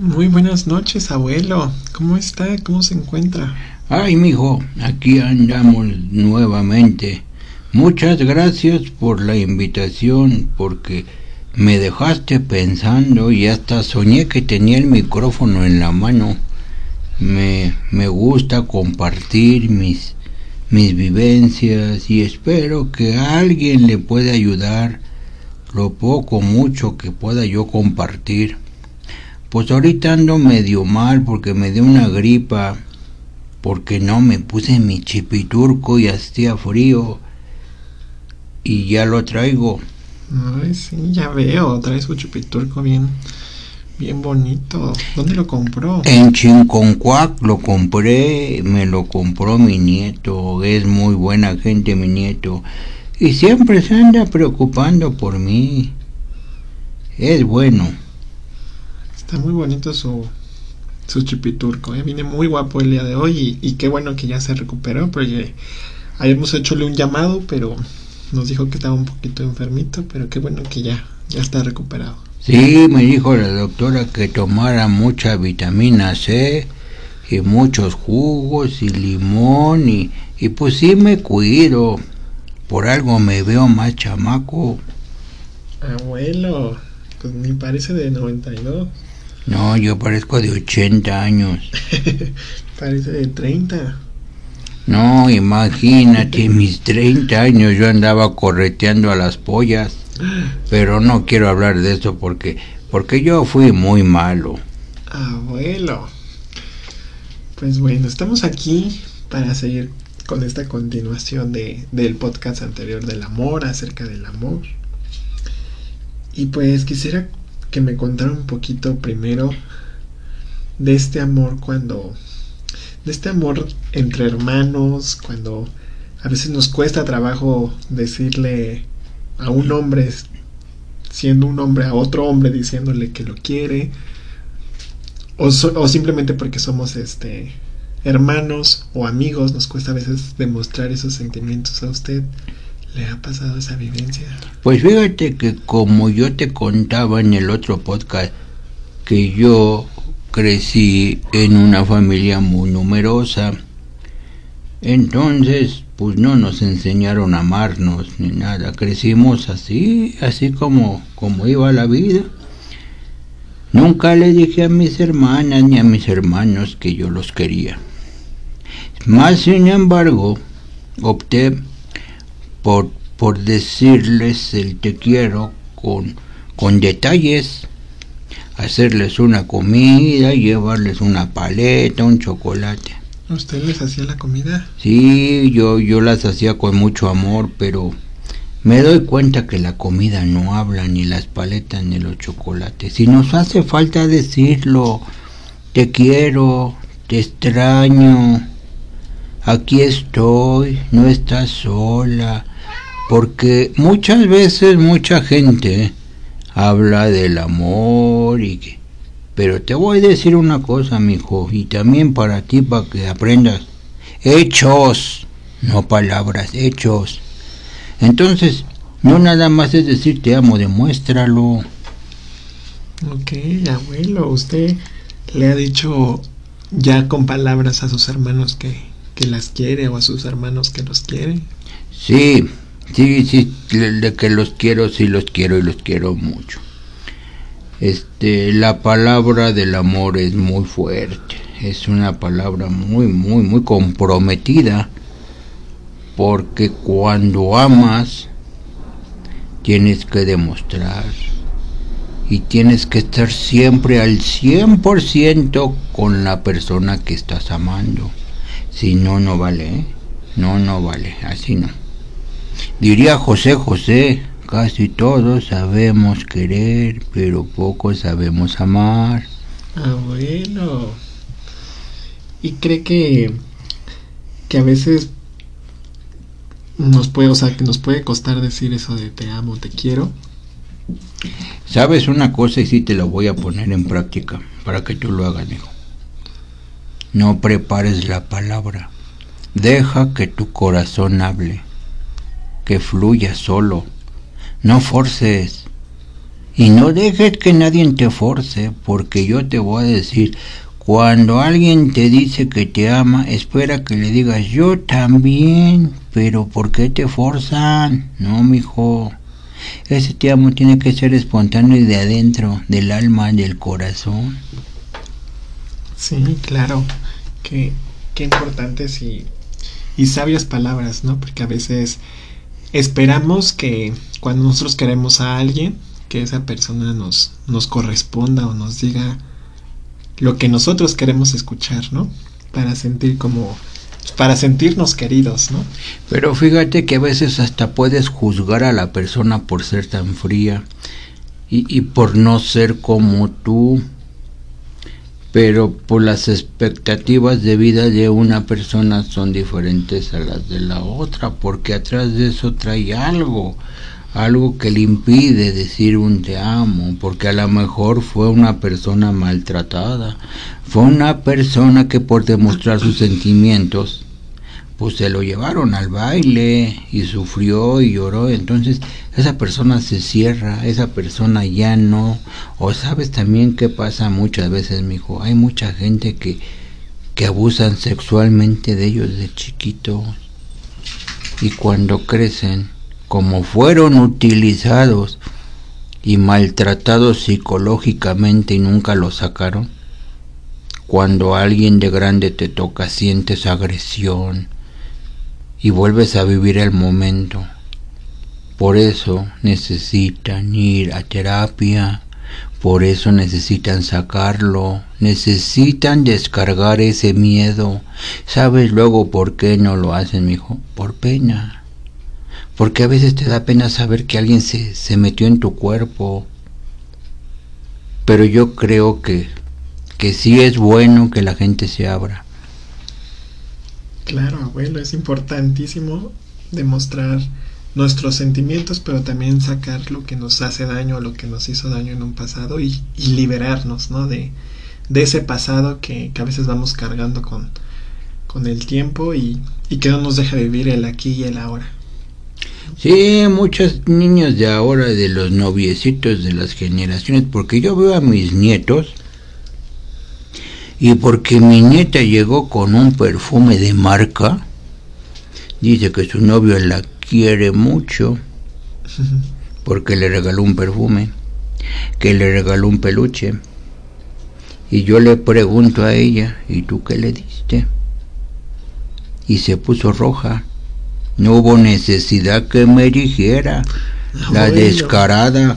Muy buenas noches, abuelo. ¿Cómo está? ¿Cómo se encuentra? Ay, mijo, aquí andamos nuevamente. Muchas gracias por la invitación, porque me dejaste pensando y hasta soñé que tenía el micrófono en la mano. Me, me gusta compartir mis, mis vivencias y espero que alguien le pueda ayudar lo poco mucho que pueda yo compartir. Pues ahorita ando medio mal porque me dio una gripa, porque no me puse mi chipiturco y hacía frío y ya lo traigo. Ay, sí, ya veo. Trae su chupiturco bien, bien bonito. ¿Dónde lo compró? En Chinconcuac lo compré, me lo compró mi nieto. Es muy buena gente mi nieto. Y siempre se anda preocupando por mí. Es bueno. Está muy bonito su, su chupiturco. ¿eh? Viene muy guapo el día de hoy y, y qué bueno que ya se recuperó. Porque habíamos hechole un llamado, pero nos dijo que estaba un poquito enfermito, pero qué bueno que ya, ya está recuperado. Sí, me dijo la doctora que tomara mucha vitamina C y muchos jugos y limón y, y pues sí me cuido. Por algo me veo más chamaco. Abuelo, pues ni parece de 92. No, yo parezco de 80 años. parece de 30. No, imagínate, mis 30 años yo andaba correteando a las pollas, pero no quiero hablar de eso porque porque yo fui muy malo. Abuelo. Pues bueno, estamos aquí para seguir con esta continuación de, del podcast anterior del amor, acerca del amor. Y pues quisiera que me contara un poquito primero de este amor cuando de este amor entre hermanos, cuando a veces nos cuesta trabajo decirle a un hombre, siendo un hombre, a otro hombre diciéndole que lo quiere, o, so, o simplemente porque somos este hermanos o amigos, nos cuesta a veces demostrar esos sentimientos a usted. ¿Le ha pasado esa vivencia? Pues fíjate que como yo te contaba en el otro podcast, que yo crecí en una familia muy numerosa. Entonces, pues no nos enseñaron a amarnos ni nada. Crecimos así, así como, como iba la vida. Nunca le dije a mis hermanas ni a mis hermanos que yo los quería. Más sin embargo, opté por, por decirles el te quiero con, con detalles hacerles una comida, llevarles una paleta, un chocolate. ¿Usted les hacía la comida? Sí, yo, yo las hacía con mucho amor, pero me doy cuenta que la comida no habla, ni las paletas, ni los chocolates. Y nos hace falta decirlo, te quiero, te extraño, aquí estoy, no estás sola, porque muchas veces mucha gente habla del amor y que... Pero te voy a decir una cosa, mi hijo, y también para ti, para que aprendas. Hechos, no palabras, hechos. Entonces, no nada más es decir te amo, demuéstralo. Ok, abuelo, usted le ha dicho ya con palabras a sus hermanos que, que las quiere o a sus hermanos que los quiere. Sí, Sí, sí, de que los quiero, sí los quiero y los quiero mucho. Este, la palabra del amor es muy fuerte, es una palabra muy, muy, muy comprometida, porque cuando amas, tienes que demostrar y tienes que estar siempre al 100% con la persona que estás amando. Si no, no vale, ¿eh? no, no vale, así no. Diría José José, casi todos sabemos querer, pero poco sabemos amar. Ah, bueno. ¿Y cree que, que a veces nos puede, o sea, que nos puede costar decir eso de te amo, te quiero? Sabes una cosa y sí te la voy a poner en práctica para que tú lo hagas, hijo. No prepares la palabra. Deja que tu corazón hable que fluya solo, no forces. Y no dejes que nadie te force, porque yo te voy a decir, cuando alguien te dice que te ama, espera que le digas yo también, pero ¿por qué te forzan? No, mijo. Ese te amo tiene que ser espontáneo y de adentro, del alma, del corazón. Sí, claro. Qué, qué importantes y, y sabias palabras, ¿no? Porque a veces esperamos que cuando nosotros queremos a alguien, que esa persona nos, nos corresponda o nos diga lo que nosotros queremos escuchar, ¿no? Para sentir como para sentirnos queridos, ¿no? Pero fíjate que a veces hasta puedes juzgar a la persona por ser tan fría y, y por no ser como tú, pero por las expectativas de vida de una persona son diferentes a las de la otra, porque atrás de eso trae algo, algo que le impide decir un te amo, porque a lo mejor fue una persona maltratada, fue una persona que por demostrar sus sentimientos, pues se lo llevaron al baile y sufrió y lloró, entonces esa persona se cierra, esa persona ya no, o sabes también qué pasa muchas veces, mi hijo, hay mucha gente que, que abusan sexualmente de ellos de chiquitos. Y cuando crecen, como fueron utilizados y maltratados psicológicamente y nunca lo sacaron, cuando alguien de grande te toca sientes agresión y vuelves a vivir el momento. Por eso necesitan ir a terapia, por eso necesitan sacarlo, necesitan descargar ese miedo. ¿Sabes luego por qué no lo hacen, mijo? Por pena porque a veces te da pena saber que alguien se, se metió en tu cuerpo. Pero yo creo que, que sí es bueno que la gente se abra. Claro, abuelo, es importantísimo demostrar nuestros sentimientos, pero también sacar lo que nos hace daño, lo que nos hizo daño en un pasado y, liberarnos, ¿no? De, ese pasado que, que, a veces vamos cargando con, con el tiempo y, y que no nos deja vivir el aquí y el ahora. Sí, muchos niños de ahora, de los noviecitos de las generaciones, porque yo veo a mis nietos y porque mi nieta llegó con un perfume de marca, dice que su novio la quiere mucho porque le regaló un perfume, que le regaló un peluche. Y yo le pregunto a ella, ¿y tú qué le diste? Y se puso roja. No hubo necesidad que me dijera. La descarada,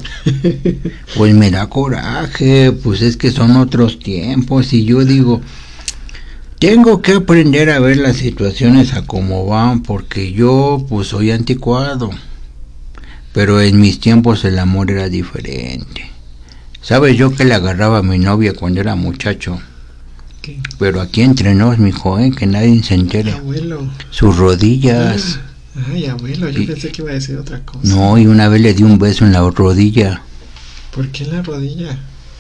pues me da coraje, pues es que son otros tiempos y yo digo, tengo que aprender a ver las situaciones a cómo van, porque yo pues soy anticuado, pero en mis tiempos el amor era diferente. ¿Sabes yo que le agarraba a mi novia cuando era muchacho? ¿Qué? Pero aquí entre nos, mi joven, que nadie se entere. Abuelo. Sus rodillas. Ah. Ay, abuelo, yo y, pensé que iba a decir otra cosa. No, y una vez le di un beso en la rodilla. ¿Por qué en la rodilla?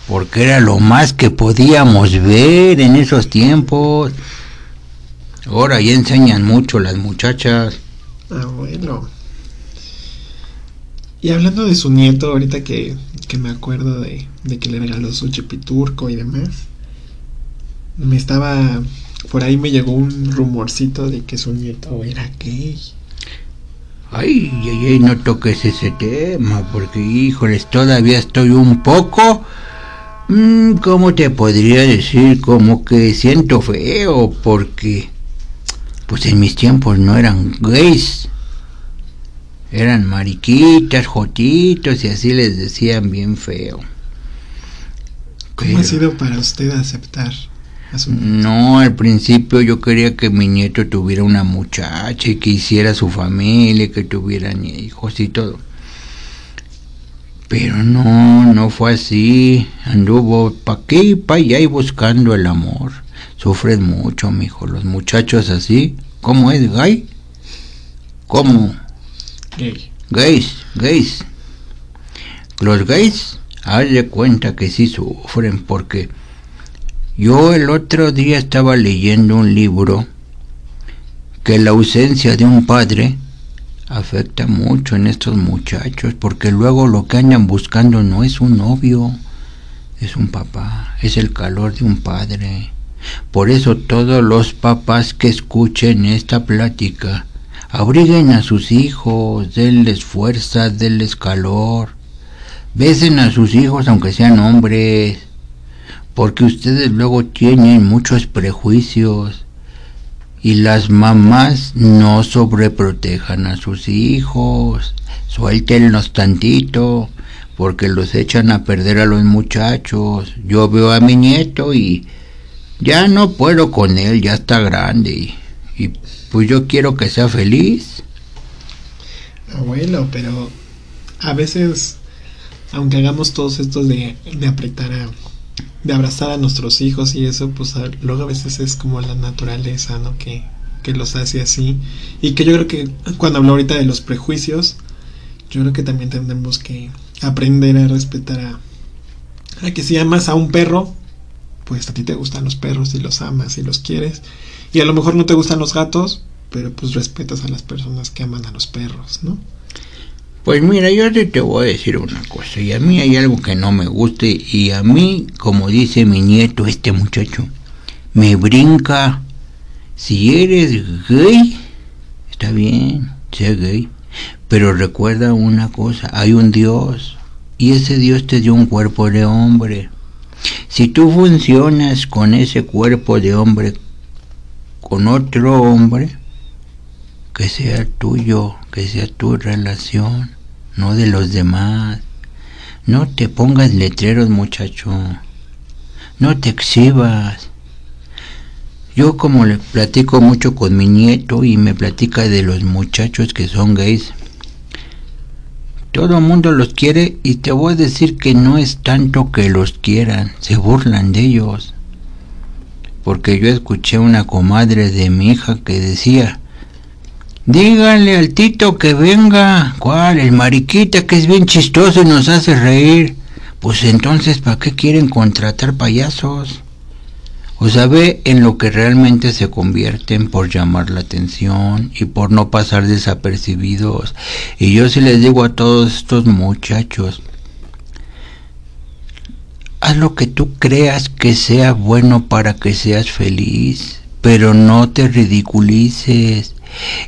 Porque era lo más que podíamos ver en esos tiempos. Ahora ya enseñan mucho las muchachas. Abuelo. Y hablando de su nieto, ahorita que, que me acuerdo de, de que le regaló su chipiturco y demás, me estaba. Por ahí me llegó un rumorcito de que su nieto era gay. Ay, ay, ay, no toques ese tema, porque, híjoles, todavía estoy un poco... Mmm, ¿Cómo te podría decir? Como que siento feo, porque... Pues en mis tiempos no eran gays. Eran mariquitas, jotitos, y así les decían bien feo. ¿Cómo Pero... ha sido para usted aceptar? No, al principio yo quería que mi nieto tuviera una muchacha y que hiciera su familia, que tuviera hijos y todo. Pero no, no fue así. Anduvo pa' aquí y pa' allá y buscando el amor. Sufren mucho, mijo. Los muchachos así. ¿Cómo es, gay? ¿Cómo? Gay. Gays, gays. Los gays, haz de cuenta que sí sufren porque yo el otro día estaba leyendo un libro que la ausencia de un padre afecta mucho en estos muchachos porque luego lo que andan buscando no es un novio, es un papá, es el calor de un padre. Por eso todos los papás que escuchen esta plática, abriguen a sus hijos, denles fuerza, denles calor, besen a sus hijos aunque sean hombres, porque ustedes luego tienen muchos prejuicios y las mamás no sobreprotejan a sus hijos, suéltenlos tantito, porque los echan a perder a los muchachos. Yo veo a mi nieto y ya no puedo con él, ya está grande y, pues yo quiero que sea feliz. Abuelo, pero a veces, aunque hagamos todos estos de, de apretar a, de abrazar a nuestros hijos y eso, pues a, luego a veces es como la naturaleza, ¿no? Que, que los hace así. Y que yo creo que cuando hablo ahorita de los prejuicios, yo creo que también tendremos que aprender a respetar a, a que si amas a un perro, pues a ti te gustan los perros y los amas y los quieres. Y a lo mejor no te gustan los gatos, pero pues respetas a las personas que aman a los perros, ¿no? Pues mira, yo te, te voy a decir una cosa, y a mí hay algo que no me guste, y a mí, como dice mi nieto, este muchacho, me brinca. Si eres gay, está bien, sé gay, pero recuerda una cosa, hay un Dios, y ese Dios te dio un cuerpo de hombre. Si tú funcionas con ese cuerpo de hombre, con otro hombre, que sea tuyo, que sea tu relación, no de los demás. No te pongas letreros, muchacho. No te exhibas. Yo como le platico mucho con mi nieto y me platica de los muchachos que son gays. Todo el mundo los quiere y te voy a decir que no es tanto que los quieran, se burlan de ellos. Porque yo escuché una comadre de mi hija que decía, Díganle al Tito que venga. ¿Cuál? El mariquita que es bien chistoso y nos hace reír. Pues entonces, ¿para qué quieren contratar payasos? O sabe en lo que realmente se convierten por llamar la atención y por no pasar desapercibidos. Y yo se les digo a todos estos muchachos, haz lo que tú creas que sea bueno para que seas feliz, pero no te ridiculices.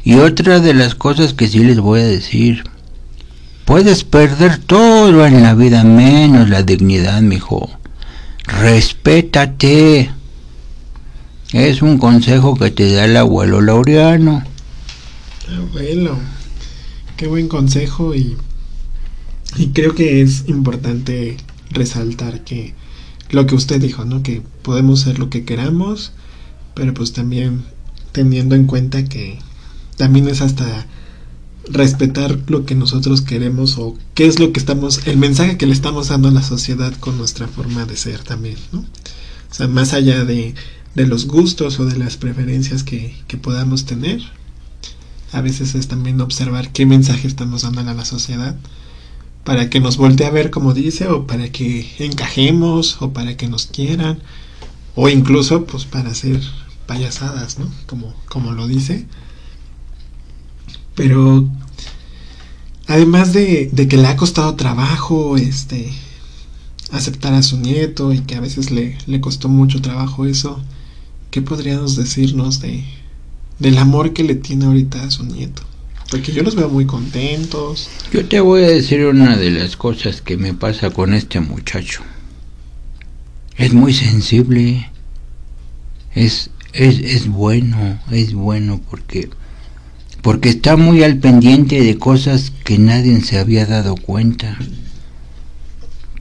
Y otra de las cosas que sí les voy a decir, puedes perder todo en la vida menos la dignidad, mijo. Respétate. Es un consejo que te da el abuelo Laureano. Abuelo, qué buen consejo y, y creo que es importante resaltar que lo que usted dijo, ¿no? Que podemos ser lo que queramos, pero pues también teniendo en cuenta que también es hasta respetar lo que nosotros queremos o qué es lo que estamos, el mensaje que le estamos dando a la sociedad con nuestra forma de ser también, ¿no? O sea, más allá de, de los gustos o de las preferencias que, que podamos tener, a veces es también observar qué mensaje estamos dando a la sociedad para que nos voltee a ver como dice o para que encajemos o para que nos quieran o incluso pues para hacer payasadas, ¿no? Como, como lo dice pero además de, de, que le ha costado trabajo este aceptar a su nieto y que a veces le, le costó mucho trabajo eso, ¿qué podríamos decirnos de del amor que le tiene ahorita a su nieto? Porque yo los veo muy contentos. Yo te voy a decir una de las cosas que me pasa con este muchacho. Es muy sensible. Es, es, es bueno, es bueno porque porque está muy al pendiente de cosas que nadie se había dado cuenta.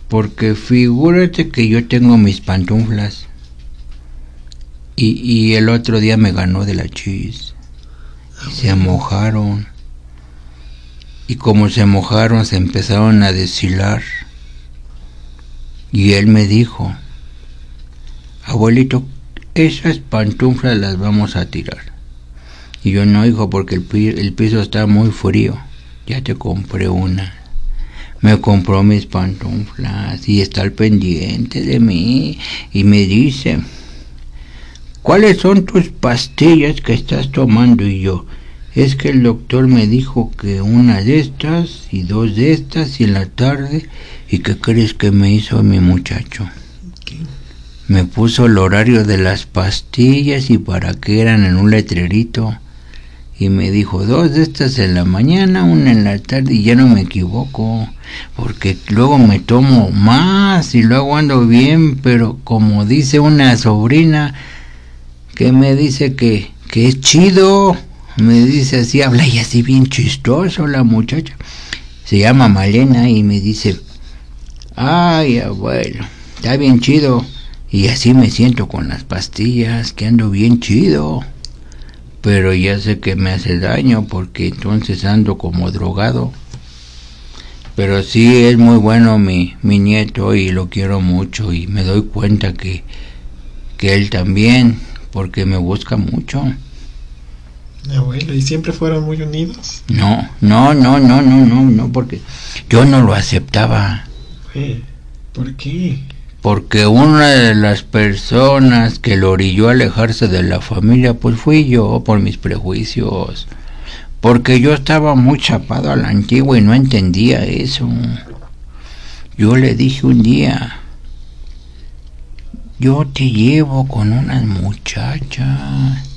Porque figúrate que yo tengo mis pantuflas y, y el otro día me ganó de la chis. Y se mojaron. Y como se mojaron se empezaron a deshilar. Y él me dijo, abuelito, esas pantuflas las vamos a tirar. Y yo no, hijo, porque el, pi el piso está muy frío. Ya te compré una. Me compró mis pantuflas y está al pendiente de mí. Y me dice, ¿cuáles son tus pastillas que estás tomando? Y yo, es que el doctor me dijo que una de estas y dos de estas y en la tarde y qué crees que me hizo mi muchacho. Me puso el horario de las pastillas y para qué eran en un letrerito y me dijo dos de estas en la mañana una en la tarde y ya no me equivoco porque luego me tomo más y luego ando bien pero como dice una sobrina que me dice que, que es chido me dice así, habla y así bien chistoso la muchacha. Se llama Malena y me dice, ay abuelo, está bien chido. Y así me siento con las pastillas, que ando bien chido. Pero ya sé que me hace daño porque entonces ando como drogado. Pero sí es muy bueno mi, mi nieto y lo quiero mucho y me doy cuenta que, que él también, porque me busca mucho. Abuelo, ¿y siempre fueron muy unidos? No, no, no, no, no, no, no, porque yo no lo aceptaba. ¿Por qué? Porque una de las personas que lo orilló a alejarse de la familia, pues fui yo por mis prejuicios. Porque yo estaba muy chapado a la antigua y no entendía eso. Yo le dije un día, yo te llevo con unas muchachas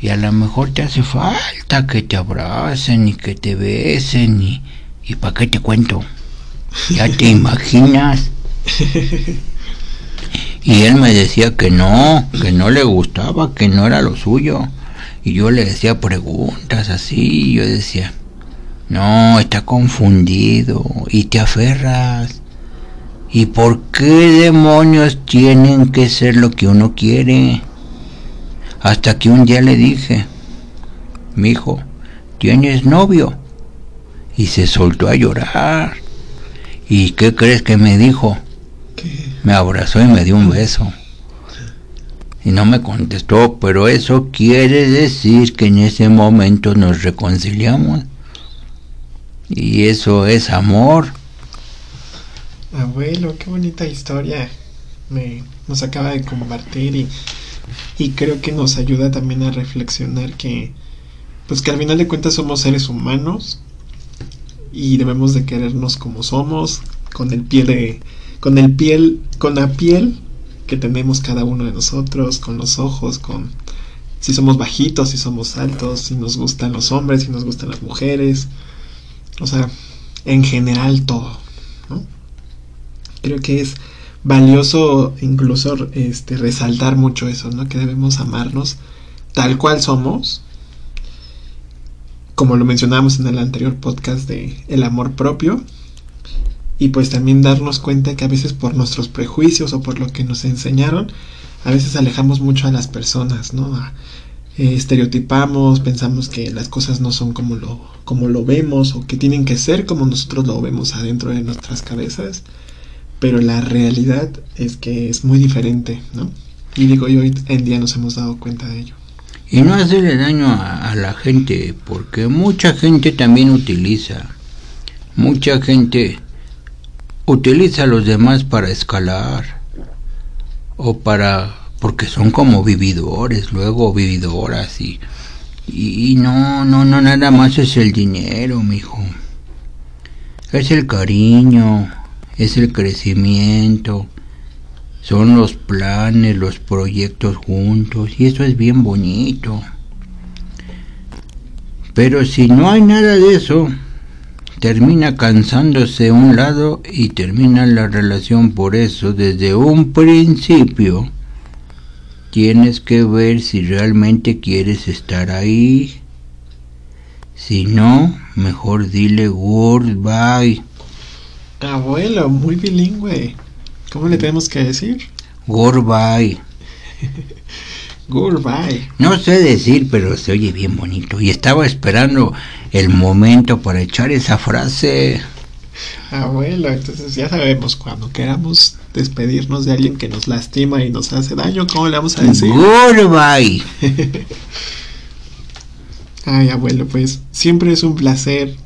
y a lo mejor te hace falta que te abracen y que te besen y, y para qué te cuento. Ya te imaginas. Y él me decía que no, que no le gustaba, que no era lo suyo. Y yo le decía preguntas así, yo decía, no, está confundido y te aferras. ¿Y por qué demonios tienen que ser lo que uno quiere? Hasta que un día le dije, mi hijo, ¿tienes novio? Y se soltó a llorar. ¿Y qué crees que me dijo? Me abrazó y me dio un beso. Y no me contestó, pero eso quiere decir que en ese momento nos reconciliamos. Y eso es amor. Abuelo, qué bonita historia me, nos acaba de compartir y, creo que nos ayuda también a reflexionar que pues que al final de cuentas somos seres humanos y debemos de querernos como somos, con el piel de, con el piel, con la piel que tenemos cada uno de nosotros, con los ojos, con si somos bajitos, si somos altos, si nos gustan los hombres, si nos gustan las mujeres, o sea, en general todo, ¿no? Creo que es valioso incluso este resaltar mucho eso, ¿no? Que debemos amarnos tal cual somos, como lo mencionábamos en el anterior podcast de el amor propio, y pues también darnos cuenta que a veces por nuestros prejuicios o por lo que nos enseñaron, a veces alejamos mucho a las personas, ¿no? Eh, estereotipamos, pensamos que las cosas no son como lo, como lo vemos o que tienen que ser como nosotros lo vemos adentro de nuestras cabezas, pero la realidad es que es muy diferente, ¿no? Y digo, y hoy en día nos hemos dado cuenta de ello. Y no hacerle daño a la gente, porque mucha gente también utiliza, mucha gente utiliza a los demás para escalar o para porque son como vividores luego vividoras y, y, no no no nada más es el dinero mijo. Es el cariño es el crecimiento son los planes los proyectos juntos y eso es bien bonito. Pero si no hay nada de eso termina cansándose un lado y termina la relación por eso desde un principio tienes que ver si realmente quieres estar ahí si no mejor dile goodbye Abuelo, muy bilingüe. ¿Cómo le tenemos que decir? goodbye Goodbye. no sé decir pero se oye bien bonito y estaba esperando el momento para echar esa frase Abuelo, entonces ya sabemos cuando queramos despedirnos de alguien que nos lastima y nos hace daño, ¿cómo le vamos a decir? goodbye Ay, abuelo, pues siempre es un placer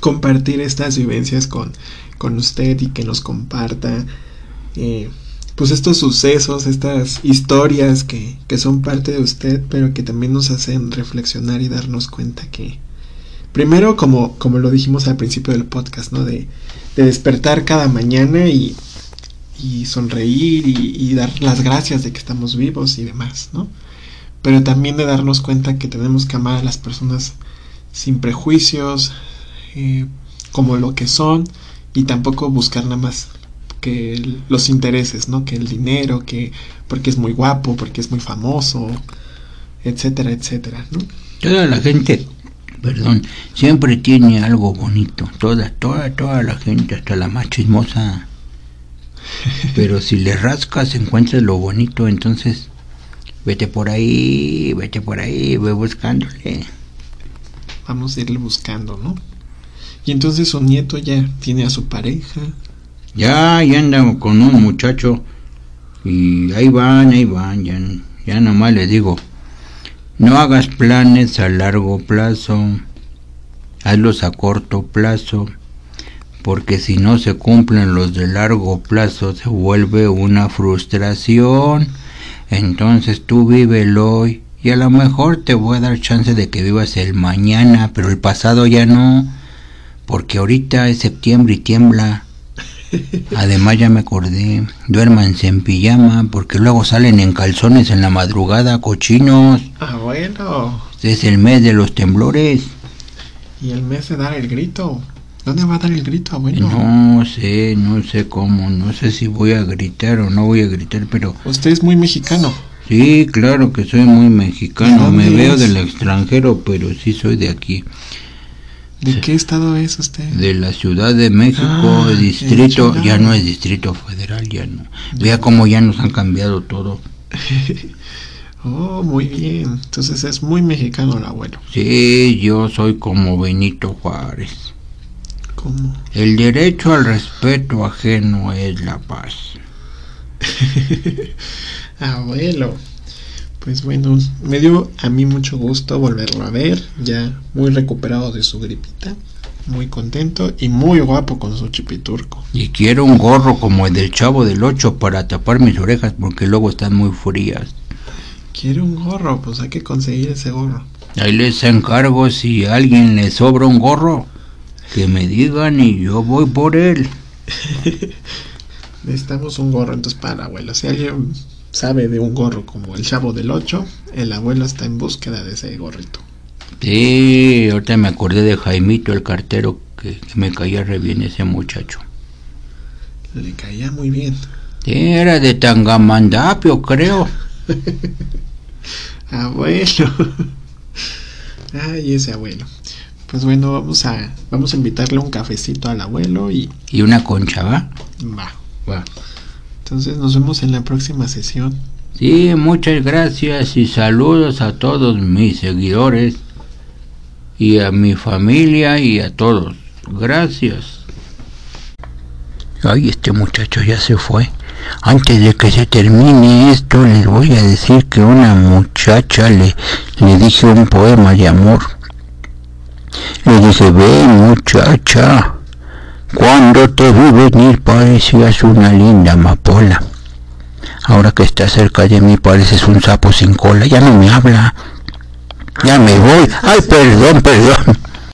compartir estas vivencias con, con usted y que nos comparta eh, pues estos sucesos, estas historias que, que son parte de usted, pero que también nos hacen reflexionar y darnos cuenta que, primero, como, como lo dijimos al principio del podcast, ¿no? De, de despertar cada mañana y, y sonreír y, dar las gracias de que estamos vivos y demás, ¿no? Pero también de darnos cuenta que tenemos que amar a las personas sin prejuicios, eh, como lo que son, y tampoco buscar nada más que los intereses, ¿no? Que el dinero, que porque es muy guapo, porque es muy famoso, etcétera, etcétera, ¿no? Toda la gente, perdón, siempre tiene algo bonito, toda, toda, toda la gente, hasta la más chismosa. Pero si le rascas, encuentras lo bonito, entonces vete por ahí, vete por ahí, ve buscándole. Vamos a irle buscando, ¿no? Y entonces su nieto ya tiene a su pareja. Ya, ya anda con un muchacho. Y ahí van, ahí van, ya, ya nomás le digo, no hagas planes a largo plazo, hazlos a corto plazo, porque si no se cumplen los de largo plazo se vuelve una frustración. Entonces tú vive el hoy y a lo mejor te voy a dar chance de que vivas el mañana, pero el pasado ya no porque ahorita es septiembre y tiembla. Además ya me acordé, duérmanse en pijama porque luego salen en calzones en la madrugada, cochinos. Ah, bueno. Es el mes de los temblores. Y el mes de dar el grito. ¿Dónde va a dar el grito, abuelo? No sé, no sé cómo, no sé si voy a gritar o no voy a gritar, pero... Usted es muy mexicano. Sí, claro que soy muy mexicano, me veo del extranjero, pero sí soy de aquí. ¿De qué estado es usted? De la Ciudad de México, ah, distrito, ya no es distrito federal, ya no. Vea cómo ya nos han cambiado todo. oh, muy bien. Entonces es muy mexicano el abuelo. Sí, yo soy como Benito Juárez. ¿Cómo? El derecho al respeto ajeno es la paz. abuelo. Pues bueno, me dio a mí mucho gusto volverlo a ver, ya muy recuperado de su gripita, muy contento y muy guapo con su chipiturco. Y quiero un gorro como el del chavo del 8 para tapar mis orejas porque luego están muy frías. Quiero un gorro, pues hay que conseguir ese gorro. Ahí les encargo si a alguien le sobra un gorro, que me digan y yo voy por él. Necesitamos un gorro entonces para el abuelo. Si alguien sabe de un gorro como el chavo del 8, el abuelo está en búsqueda de ese gorrito. Sí, ahorita me acordé de Jaimito, el cartero, que, que me caía re bien ese muchacho. Le caía muy bien. Sí, era de Tangamandapio, creo. abuelo. Ay, ese abuelo. Pues bueno, vamos a, vamos a invitarle un cafecito al abuelo y... ¿Y una concha, va? Va. Va. Entonces nos vemos en la próxima sesión. Sí, muchas gracias y saludos a todos mis seguidores y a mi familia y a todos. Gracias. Ay, este muchacho ya se fue. Antes de que se termine esto, les voy a decir que una muchacha le, le dije un poema de amor. Le dije, ve muchacha, cuando te vi venir parecías una linda amapola. Ahora que estás cerca de mí pareces un sapo sin cola. Ya no me habla. Ya me voy. Ay, perdón, perdón.